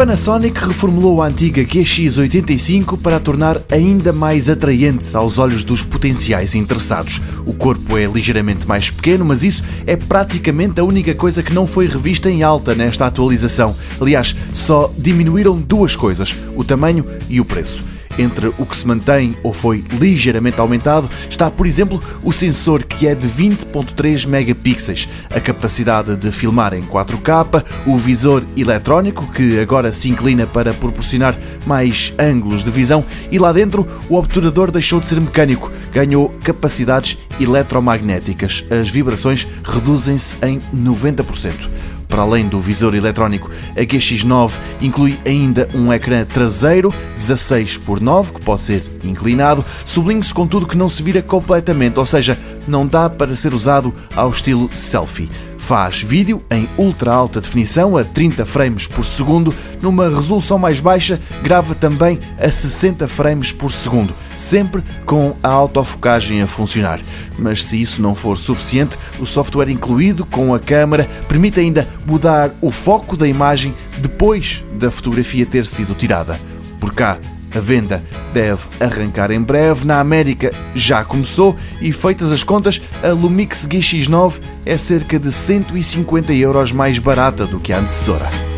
Panasonic reformulou a antiga QX85 para a tornar ainda mais atraente aos olhos dos potenciais interessados. O corpo é ligeiramente mais pequeno, mas isso é praticamente a única coisa que não foi revista em alta nesta atualização. Aliás, só diminuíram duas coisas: o tamanho e o preço. Entre o que se mantém ou foi ligeiramente aumentado está, por exemplo, o sensor que é de 20.3 megapixels, a capacidade de filmar em 4K, o visor eletrónico que agora se inclina para proporcionar mais ângulos de visão e lá dentro o obturador deixou de ser mecânico, ganhou capacidades eletromagnéticas. As vibrações reduzem-se em 90%. Para além do visor eletrónico, a GX9 inclui ainda um ecrã traseiro 16 por 9 que pode ser inclinado. Sublinhe-se contudo que não se vira completamente, ou seja, não dá para ser usado ao estilo selfie. Faz vídeo em ultra alta definição a 30 frames por segundo, numa resolução mais baixa, grava também a 60 frames por segundo, sempre com a autofocagem a funcionar. Mas se isso não for suficiente, o software incluído com a câmera permite ainda mudar o foco da imagem depois da fotografia ter sido tirada. Por cá, a venda deve arrancar em breve. Na América já começou e, feitas as contas, a Lumix GX9 é cerca de 150 euros mais barata do que a antecessora.